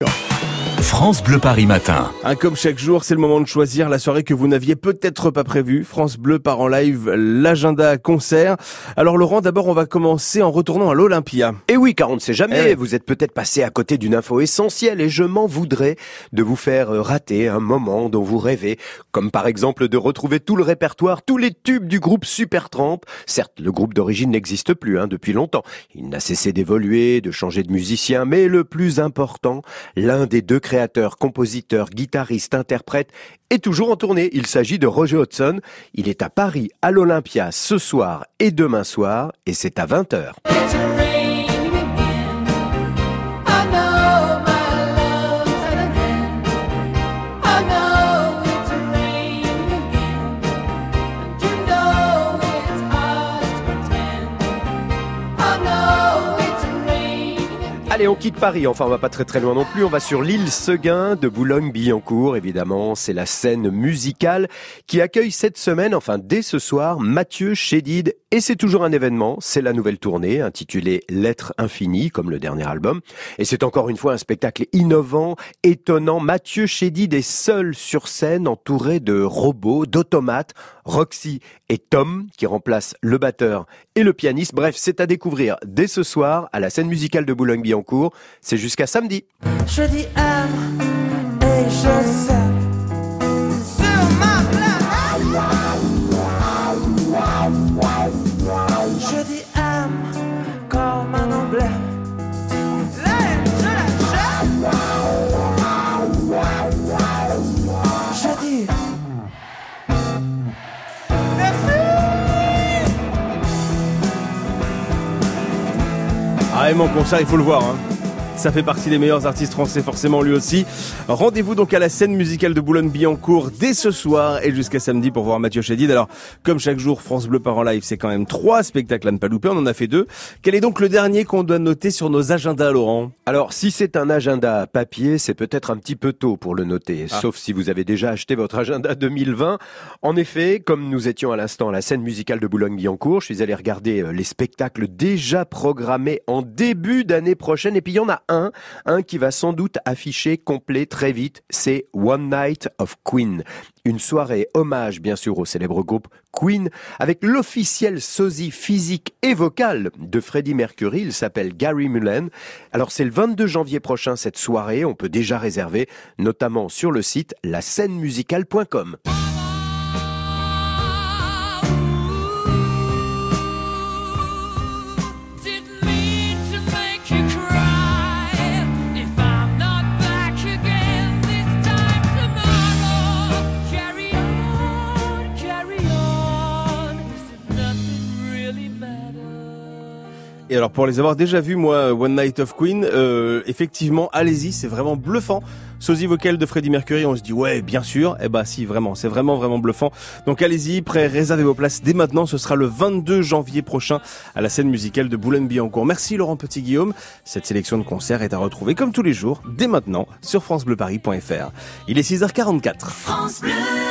Go. France Bleu Paris Matin. Ah, comme chaque jour, c'est le moment de choisir la soirée que vous n'aviez peut-être pas prévue. France Bleu part en live l'agenda concert. Alors Laurent, d'abord on va commencer en retournant à l'Olympia. Et oui, car on ne sait jamais, Eh. vous êtes peut-être passé à côté d'une info essentielle et je m'en voudrais de vous faire rater un moment dont vous rêvez, comme par exemple de retrouver tout le répertoire, tous les tubes du groupe Supertramp. Certes, le groupe d'origine n'existe plus hein, depuis longtemps. Il n'a cessé d'évoluer, de changer de musicien, mais le plus important, l'un des deux créateurs, compositeurs, guitaristes, interprètes, est toujours en tournée. Il s'agit de Roger Hodgson. Il est à Paris, à l'Olympia, ce soir et demain soir, et c'est à 20h. Allez, on quitte Paris. Enfin, on va pas très très loin non plus. On va sur l'île Seguin de Boulogne-Billancourt. Évidemment, c'est la scène musicale qui accueille cette semaine, enfin dès ce soir, Mathieu Chédid. Et c'est toujours un événement. C'est la nouvelle tournée intitulée Lettres infinies, comme le dernier album. Et c'est encore une fois un spectacle innovant, étonnant. Mathieu Chédid est seul sur scène, entouré de robots, d'automates. Roxy et Tom, qui remplacent le batteur et le pianiste. Bref, c'est à découvrir dès ce soir à la scène musicale de Boulogne-Billancourt. C'est jusqu'à samedi. Mon concert, il faut le voir. Hein. Ça fait partie des meilleurs artistes français, forcément lui aussi. Rendez-vous donc à la scène musicale de Boulogne-Billancourt dès ce soir et jusqu'à samedi pour voir Mathieu Chédid. Alors, comme chaque jour, France Bleu part en live, c'est quand même trois spectacles à ne pas louper. On en a fait deux. Quel est donc le dernier qu'on doit noter sur nos agendas, Laurent? Alors, si c'est un agenda papier, c'est peut-être un petit peu tôt pour le noter, Ah. sauf si vous avez déjà acheté votre agenda 2020. En effet, comme nous étions à l'instant à la scène musicale de Boulogne-Billancourt, je suis allé regarder euh, les spectacles déjà programmés en début d'année prochaine, et puis il y en a un, qui va sans doute afficher complet très vite, c'est One Night of Queen. Une soirée hommage, bien sûr, au célèbre groupe Queen, avec l'officiel sosie physique et vocal de Freddie Mercury. Il s'appelle Gary Mullen. Alors, c'est le 22 janvier prochain, cette soirée. On peut déjà réserver, notamment sur le site lascenemusicale.com. Didn't Et alors pour les avoir déjà vus, moi, One Night of Queen, euh, effectivement, allez-y, c'est vraiment bluffant. Sosie vocal de Freddie Mercury, on se dit ouais, bien sûr. Eh bah si, vraiment, c'est vraiment vraiment bluffant. Donc allez-y, prêt, réservez vos places dès maintenant. Ce sera le 22 janvier prochain à la scène musicale de Boulogne-Billancourt. Merci Laurent Petit-Guillaume. Cette sélection de concerts est à retrouver comme tous les jours, dès maintenant, sur francebleuparis.fr. Il est 6h44. France Bleu.